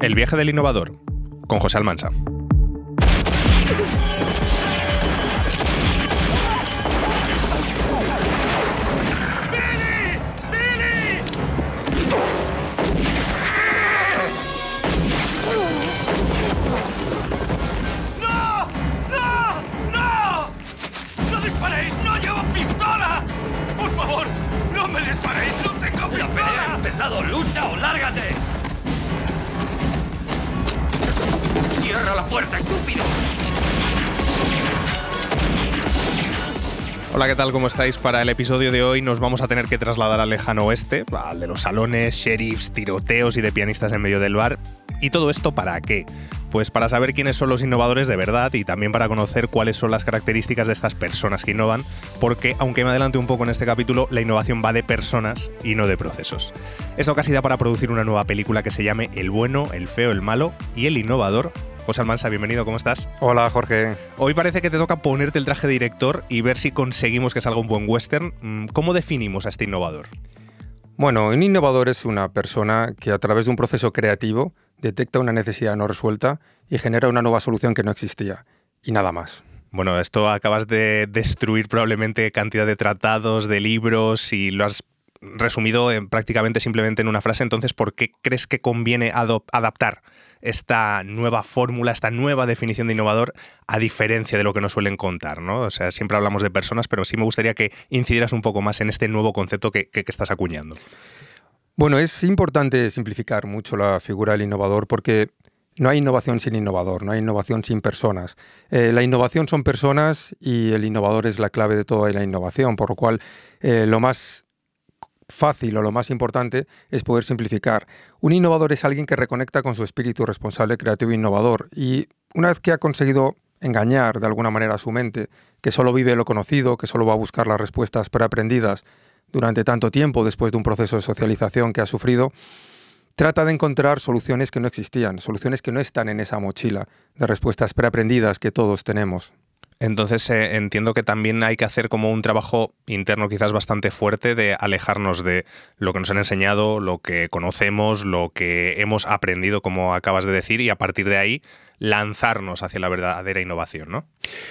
El viaje del innovador, con José Almansa. Hola, ¿qué tal? ¿Cómo estáis? Para el episodio de hoy nos vamos a tener que trasladar al lejano oeste, al de los salones, sheriffs, tiroteos y de pianistas en medio del bar. ¿Y todo esto para qué? Pues para saber quiénes son los innovadores de verdad y también para conocer cuáles son las características de estas personas que innovan, porque aunque me adelante un poco en este capítulo, la innovación va de personas y no de procesos. Esto casi da para producir una nueva película que se llame El bueno, el feo, el malo y el innovador, José Almansa, bienvenido, ¿cómo estás? Hola, Jorge. Hoy parece que te toca ponerte el traje de director y ver si conseguimos que salga un buen western. Mm, ¿Cómo definimos a este innovador? Bueno, un innovador es una persona que a través de un proceso creativo detecta una necesidad no resuelta y genera una nueva solución que no existía. Y nada más. Bueno, esto acabas de destruir probablemente cantidad de tratados, de libros y lo has resumido en prácticamente simplemente en una frase. Entonces, ¿por qué crees que conviene adaptar esta nueva fórmula, esta nueva definición de innovador, a diferencia de lo que nos suelen contar, ¿no? O sea, siempre hablamos de personas, pero sí me gustaría que incidieras un poco más en este nuevo concepto que, que, estás acuñando. Bueno, es importante simplificar mucho la figura del innovador porque no hay innovación sin innovador, no hay innovación sin personas. Eh, la innovación son personas y el innovador es la clave de toda la innovación, por lo cual eh, lo más fácil o lo más importante es poder simplificar. Un innovador es alguien que reconecta con su espíritu responsable, creativo e innovador. Y una vez que ha conseguido engañar de alguna manera a su mente, que solo vive lo conocido, que solo va a buscar las respuestas preaprendidas durante tanto tiempo después de un proceso de socialización que ha sufrido, trata de encontrar soluciones que no existían, soluciones que no están en esa mochila de respuestas preaprendidas que todos tenemos. Entonces eh, entiendo que también hay que hacer como un trabajo interno quizás bastante fuerte de alejarnos de lo que nos han enseñado, lo que conocemos, lo que hemos aprendido, como acabas de decir, y a partir de ahí lanzarnos hacia la verdadera innovación, ¿no?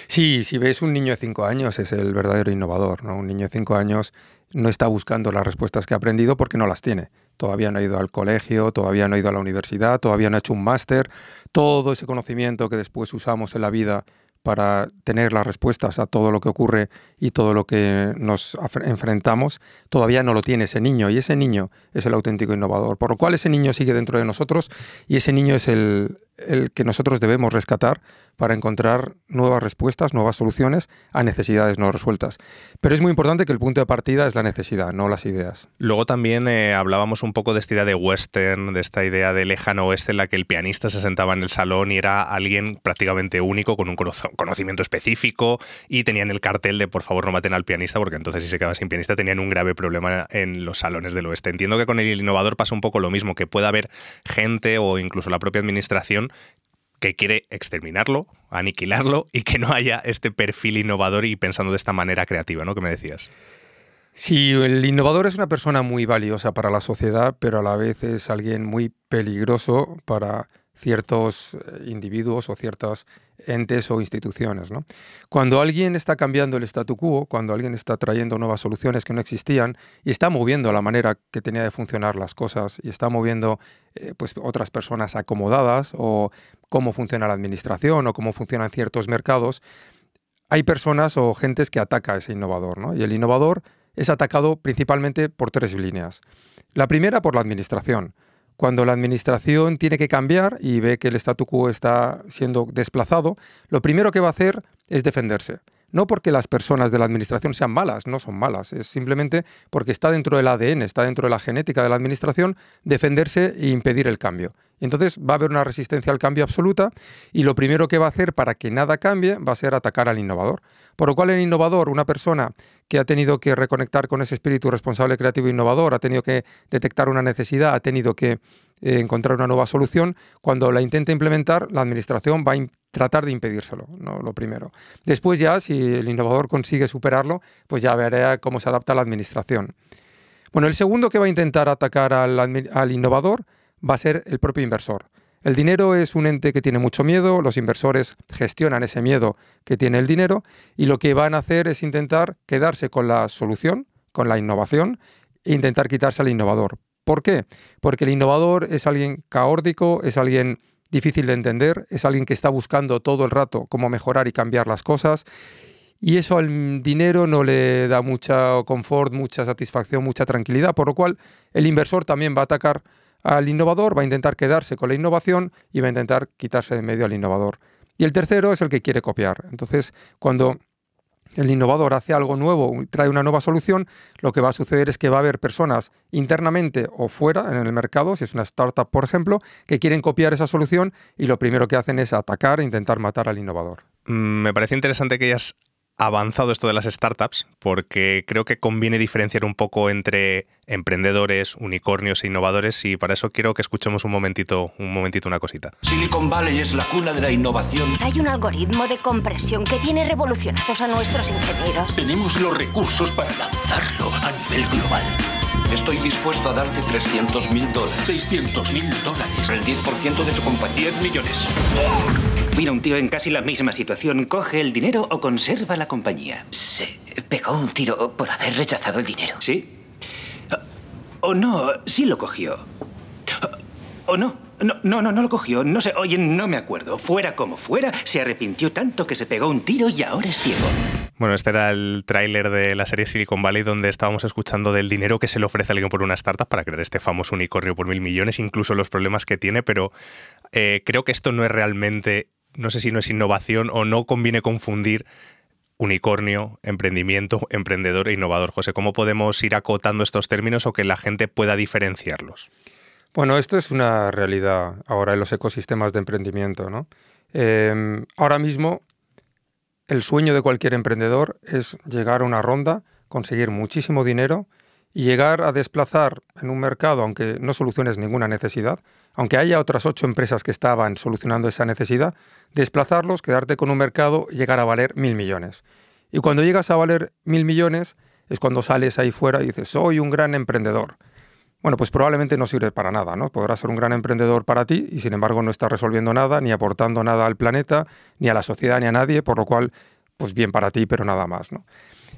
Sí, si ves un niño de cinco años es el verdadero innovador, ¿no? Un niño de cinco años no está buscando las respuestas que ha aprendido porque no las tiene. Todavía no ha ido al colegio, todavía no ha ido a la universidad, todavía no ha hecho un máster. Todo ese conocimiento que después usamos en la vida para tener las respuestas a todo lo que ocurre y todo lo que nos enfrentamos, todavía no lo tiene ese niño y ese niño es el auténtico innovador, por lo cual ese niño sigue dentro de nosotros y ese niño es el, el que nosotros debemos rescatar para encontrar nuevas respuestas, nuevas soluciones a necesidades no resueltas. Pero es muy importante que el punto de partida es la necesidad, no las ideas. Luego también eh, hablábamos un poco de esta idea de western, de esta idea de lejano oeste en la que el pianista se sentaba en el salón y era alguien prácticamente único con un conocimiento específico y tenían el cartel de por favor no maten al pianista porque entonces si se quedaban sin pianista tenían un grave problema en los salones del oeste. Entiendo que con el innovador pasa un poco lo mismo, que pueda haber gente o incluso la propia administración que quiere exterminarlo, aniquilarlo y que no haya este perfil innovador y pensando de esta manera creativa, ¿no? Que me decías. Sí, el innovador es una persona muy valiosa para la sociedad, pero a la vez es alguien muy peligroso para ciertos eh, individuos o ciertas entes o instituciones. Cuando alguien está cambiando el statu quo, cuando alguien está trayendo nuevas soluciones que no existían y está moviendo la manera que tenía de funcionar las cosas y está moviendo eh, pues otras personas acomodadas o cómo funciona la administración o cómo funcionan ciertos mercados, hay personas o gentes que ataca a ese innovador. ¿no? Y el innovador es atacado principalmente por tres líneas. La primera por la administración cuando la administración tiene que cambiar y ve que el statu quo está siendo desplazado, lo primero que va a hacer es defenderse. No porque las personas de la administración sean malas, no son malas, es simplemente porque está dentro del ADN, está dentro de la genética de la administración defenderse e impedir el cambio. Entonces va a haber una resistencia al cambio absoluta y lo primero que va a hacer para que nada cambie va a ser atacar al innovador. Por lo cual el innovador, una persona que ha tenido que reconectar con ese espíritu responsable, creativo e innovador, ha tenido que detectar una necesidad, ha tenido que eh, encontrar una nueva solución, cuando la intenta implementar, la administración va a tratar de impedírselo, ¿no? lo primero. Después ya, si el innovador consigue superarlo, pues ya verá cómo se adapta la administración. Bueno, el segundo que va a intentar atacar al innovador va a ser el propio inversor. El dinero es un ente que tiene mucho miedo, los inversores gestionan ese miedo que tiene el dinero y lo que van a hacer es intentar quedarse con la solución, con la innovación e intentar quitarse al innovador. ¿Por qué? Porque el innovador es alguien caórdico, es alguien difícil de entender, es alguien que está buscando todo el rato cómo mejorar y cambiar las cosas y eso al dinero no le da mucha confort, mucha satisfacción, mucha tranquilidad, por lo cual el inversor también va a atacar al innovador, va a intentar quedarse con la innovación y va a intentar quitarse de medio al innovador. Y el tercero es el que quiere copiar. Entonces, cuando el innovador hace algo nuevo, trae una nueva solución, lo que va a suceder es que va a haber personas internamente o fuera en el mercado, si es una startup, por ejemplo, que quieren copiar esa solución y lo primero que hacen es atacar e intentar matar al innovador. Mm, me parece interesante que hayas avanzado esto de las startups, porque creo que conviene diferenciar un poco entre emprendedores, unicornios e innovadores, y para eso quiero que escuchemos un momentito, un momentito una cosita. Silicon Valley es la cuna de la innovación. Hay un algoritmo de compresión que tiene revolucionados a nuestros ingenieros. Tenemos los recursos para lanzarlo a nivel global. Estoy dispuesto a darte 300 mil dólares. 600 mil dólares. El 10% de tu compañía. 10 millones. Mira, un tío en casi la misma situación. ¿Coge el dinero o conserva la compañía? Se pegó un tiro por haber rechazado el dinero. ¿Sí? O no, sí lo cogió. O no. No, no, no, no lo cogió. No sé, oye, no me acuerdo. Fuera como fuera, se arrepintió tanto que se pegó un tiro y ahora es ciego. Bueno, este era el tráiler de la serie Silicon Valley donde estábamos escuchando del dinero que se le ofrece a alguien por una startup para crear este famoso unicornio por mil millones, incluso los problemas que tiene, pero eh, creo que esto no es realmente, no sé si no es innovación o no conviene confundir unicornio, emprendimiento, emprendedor e innovador. José, ¿cómo podemos ir acotando estos términos o que la gente pueda diferenciarlos? Bueno, esto es una realidad ahora en los ecosistemas de emprendimiento. ¿no? Eh, ahora mismo, el sueño de cualquier emprendedor es llegar a una ronda, conseguir muchísimo dinero y llegar a desplazar en un mercado, aunque no soluciones ninguna necesidad, aunque haya otras ocho empresas que estaban solucionando esa necesidad, desplazarlos, quedarte con un mercado llegar a valer mil millones. Y cuando llegas a valer mil millones es cuando sales ahí fuera y dices, soy un gran emprendedor. Bueno, pues probablemente no sirve para nada, ¿no? Podrás ser un gran emprendedor para ti y sin embargo no estás resolviendo nada, ni aportando nada al planeta, ni a la sociedad, ni a nadie, por lo cual, pues bien para ti, pero nada más, ¿no?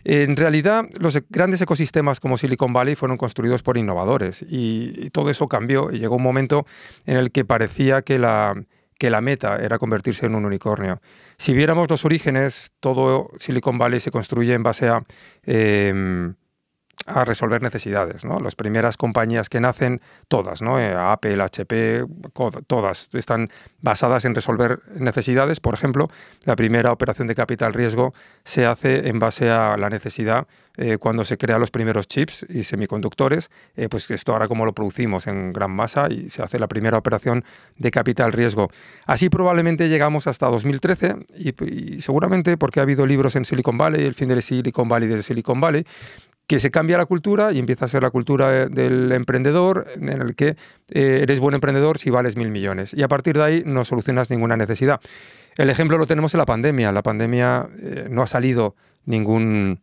En realidad, los e, grandes ecosistemas como Silicon Valley fueron construidos por innovadores y, todo eso cambió y llegó un momento en el que parecía que la, que la meta era convertirse en un unicornio. Si viéramos los orígenes, todo Silicon Valley se construye en base a... Em, a resolver necesidades. ¿no? Las primeras compañías que nacen, todas, ¿no? Eh, Apple, HP, todas están basadas en resolver necesidades. Por ejemplo, la primera operación de capital riesgo se hace en base a la necesidad eh, cuando se crean los primeros chips y semiconductores, eh, pues esto ahora como lo producimos en gran masa y se hace la primera operación de capital riesgo. Así probablemente llegamos hasta 2013 y, y seguramente porque ha habido libros en Silicon Valley, el fin de Silicon Valley desde Silicon Valley, que se cambia la cultura y empieza a ser la cultura del emprendedor en el que eh, eres buen emprendedor si vales mil millones. Y a partir de ahí no solucionas ninguna necesidad. El ejemplo lo tenemos en la pandemia. La pandemia eh, no ha salido ningún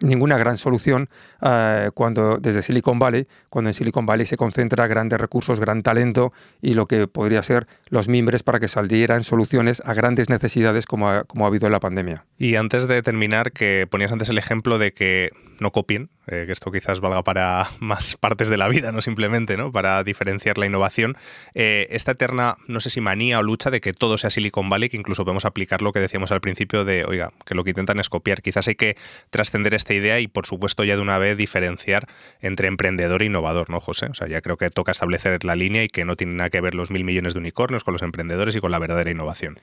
ninguna gran solución eh, cuando desde Silicon Valley, cuando en Silicon Valley se concentra grandes recursos, gran talento y lo que podría ser los mimbres para que salieran soluciones a grandes necesidades como ha, como ha habido en la pandemia. Y antes de terminar, que ponías antes el ejemplo de que no copien, eh, que esto quizás valga para más partes de la vida, no simplemente, ¿no? Para diferenciar la innovación. Eh, esta eterna, no sé si manía o lucha de que todo sea Silicon Valley, que incluso podemos aplicar lo que decíamos al principio de, oiga, que lo que intentan es copiar. Quizás hay que trascender esta idea y, por supuesto, ya de una vez diferenciar entre emprendedor e innovador, ¿no, José? O sea, ya creo que toca establecer la línea y que no tiene nada que ver los mil millones de unicornios con los emprendedores y con la verdadera innovación.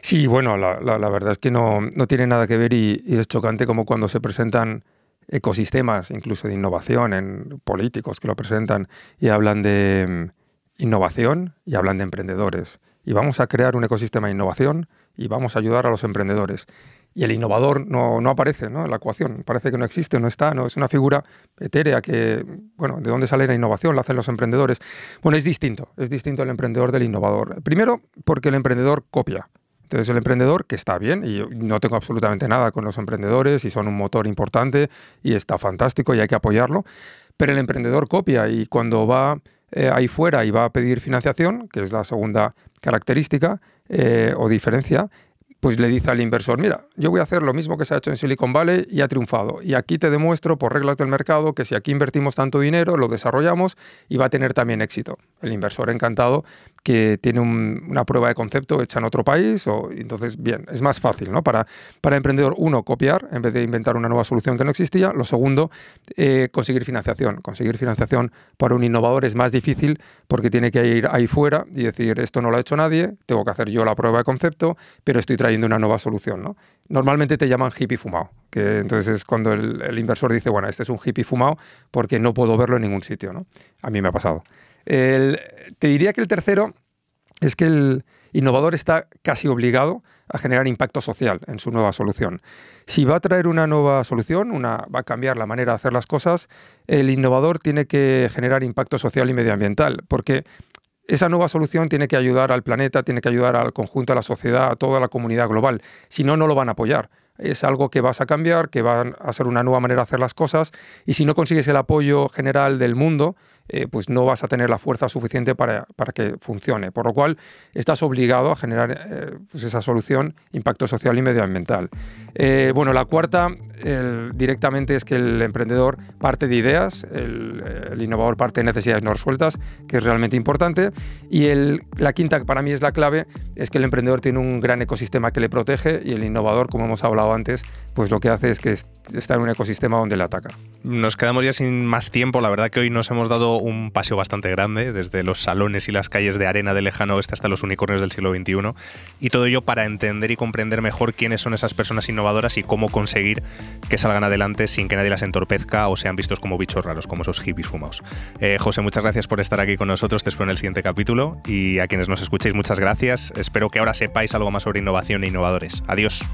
Sí, bueno, la, verdad es que no, no tiene nada que ver y es chocante como cuando se presentan ecosistemas, incluso de innovación, en políticos que lo presentan y hablan de mm, innovación y hablan de emprendedores. Y vamos a crear un ecosistema de innovación y vamos a ayudar a los emprendedores. Y el innovador no, no aparece ¿no? en la ecuación, parece que no existe, no está, no es una figura etérea que, bueno, ¿de dónde sale la innovación? La hacen los emprendedores. Bueno, es distinto, es distinto el emprendedor del innovador. Primero, porque el emprendedor copia. Entonces el emprendedor, que está bien, y no tengo absolutamente nada con los emprendedores, y son un motor importante, y está fantástico y hay que apoyarlo, pero el emprendedor copia y cuando va eh, ahí fuera y va a pedir financiación, que es la segunda característica eh, o diferencia, pues le dice al inversor, mira, yo voy a hacer lo mismo que se ha hecho en Silicon Valley y ha triunfado. Y aquí te demuestro por reglas del mercado que si aquí invertimos tanto dinero, lo desarrollamos y va a tener también éxito. El inversor encantado que tiene una prueba de concepto hecha en otro país, o entonces, bien, es más fácil, ¿no? Para, para emprendedor, uno, copiar en vez de inventar una nueva solución que no existía. Lo segundo, eh, conseguir financiación. Conseguir financiación para un innovador es más difícil porque tiene que ir ahí fuera y decir, esto no lo ha hecho nadie, tengo que hacer yo la prueba de concepto, pero estoy trayendo una nueva solución, ¿no? Normalmente te llaman hippie fumado, que entonces es cuando el, el inversor dice, bueno, este es un hippie fumado porque no puedo verlo en ningún sitio, ¿no? A mí me ha pasado te diría que el tercero es que el innovador está casi obligado a generar impacto social en su nueva solución. Si va a traer una nueva solución, una, va a cambiar la manera de hacer las cosas, el innovador tiene que generar impacto social y medioambiental, porque esa nueva solución tiene que ayudar al planeta, tiene que ayudar al conjunto de la sociedad, a toda la comunidad global. Si no, no lo van a apoyar es algo que vas a cambiar, que va a ser una nueva manera de hacer las cosas y si no consigues el apoyo general del mundo, eh, pues no vas a tener la fuerza suficiente para, que funcione. Por lo cual estás obligado a generar eh, pues esa solución, impacto social y medioambiental. Eh, bueno, la cuarta directamente es que el emprendedor parte de ideas, el, innovador parte de necesidades no resueltas, que es realmente importante. Y el, la quinta, que para mí es la clave, es que el emprendedor tiene un gran ecosistema que le protege y el innovador, como hemos hablado antes, pues lo que hace es que está en un ecosistema donde le ataca. Nos quedamos ya sin más tiempo. La verdad que hoy nos hemos dado un paseo bastante grande, desde los salones y las calles de arena del lejano oeste hasta los unicornios del siglo XXI. Y todo ello para entender y comprender mejor quiénes son esas personas innovadoras y cómo conseguir que salgan adelante sin que nadie las entorpezca o sean vistos como bichos raros, como esos hippies fumados. Eh, José, muchas gracias por estar aquí con nosotros. Te espero en el siguiente capítulo. Y a quienes nos escuchéis, muchas gracias. Espero que ahora sepáis algo más sobre innovación e innovadores. Adiós.